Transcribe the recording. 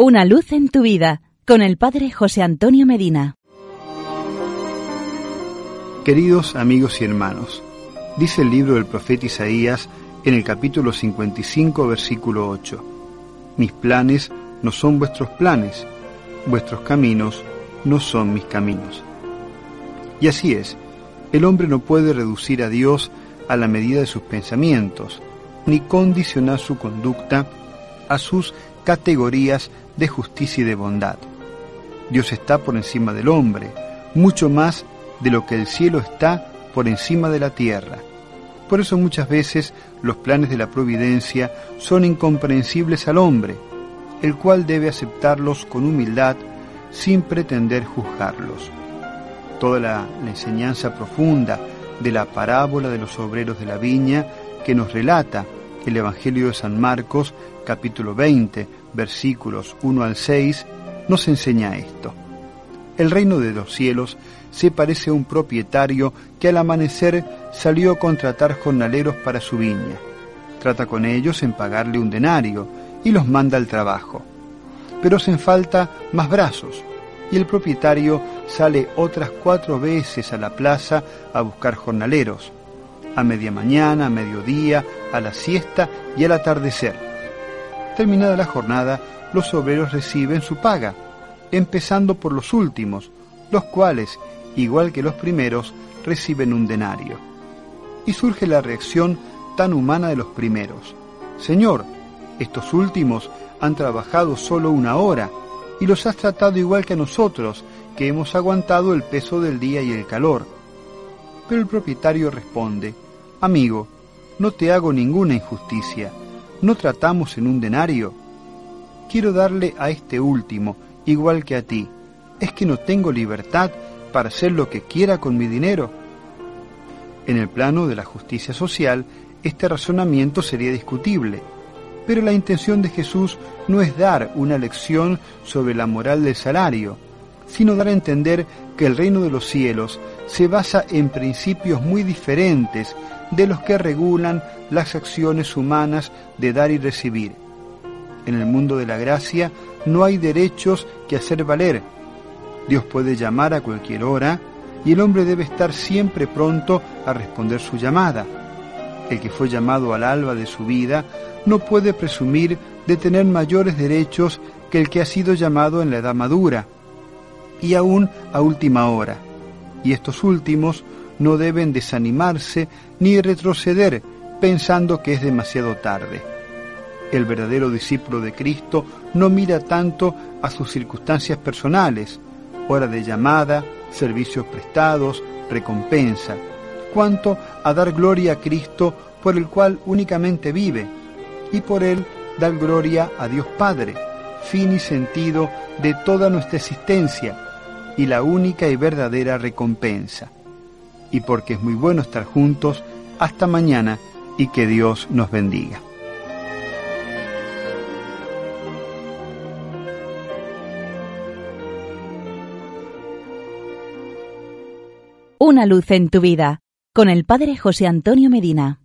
Una luz en tu vida con el Padre José Antonio Medina. Queridos amigos y hermanos, dice el libro del profeta Isaías en el capítulo 55, versículo 8, Mis planes no son vuestros planes, vuestros caminos no son mis caminos. Y así es, el hombre no puede reducir a Dios a la medida de sus pensamientos, ni condicionar su conducta a sus categorías de justicia y de bondad. Dios está por encima del hombre, mucho más de lo que el cielo está por encima de la tierra. Por eso muchas veces los planes de la providencia son incomprensibles al hombre, el cual debe aceptarlos con humildad sin pretender juzgarlos. Toda la, la, enseñanza profunda de la parábola de los obreros de la viña que nos relata el Evangelio de San Marcos capítulo 20 versículos 1 al 6, nos enseña esto. El reino de los cielos se parece a un propietario que al amanecer salió a contratar jornaleros para su viña. Trata con ellos en pagarle un denario y los manda al trabajo. Pero hacen falta más brazos y el propietario sale otras cuatro veces a la plaza a buscar jornaleros, a media mañana, a mediodía, a la siesta y al atardecer Terminada la jornada, los obreros reciben su paga, empezando por los últimos, los cuales, igual que los primeros, reciben un denario. Y surge la reacción tan humana de los primeros. Señor, estos últimos han trabajado solo una hora y los has tratado igual que a nosotros, que hemos aguantado el peso del día y el calor. Pero el propietario responde, Amigo, no te hago ninguna injusticia ¿No tratamos en un denario? Quiero darle a este último, igual que a ti. ¿Es que no tengo libertad para hacer lo que quiera con mi dinero? En el plano de la justicia social, este razonamiento sería discutible, pero la intención de Jesús no es dar una lección sobre la moral del salario, sino dar a entender que el reino de los cielos se basa en principios muy diferentes de los que regulan las acciones humanas de dar y recibir. En el mundo de la gracia no hay derechos que hacer valer. Dios puede llamar a cualquier hora y el hombre debe estar siempre pronto a responder su llamada. El que fue llamado al alba de su vida no puede presumir de tener mayores derechos que el que ha sido llamado en la edad madura y aún a última hora. Y estos últimos no deben desanimarse ni retroceder pensando que es demasiado tarde. El verdadero discípulo de Cristo no mira tanto a sus circunstancias personales, hora de llamada, servicios prestados, recompensa, cuanto a dar gloria a Cristo por el cual únicamente vive, y por él dar gloria a Dios Padre, fin y sentido de toda nuestra existencia, y la única y verdadera recompensa y porque es muy bueno estar juntos. Hasta mañana y que Dios nos bendiga. Una luz en tu vida con el Padre José Antonio Medina.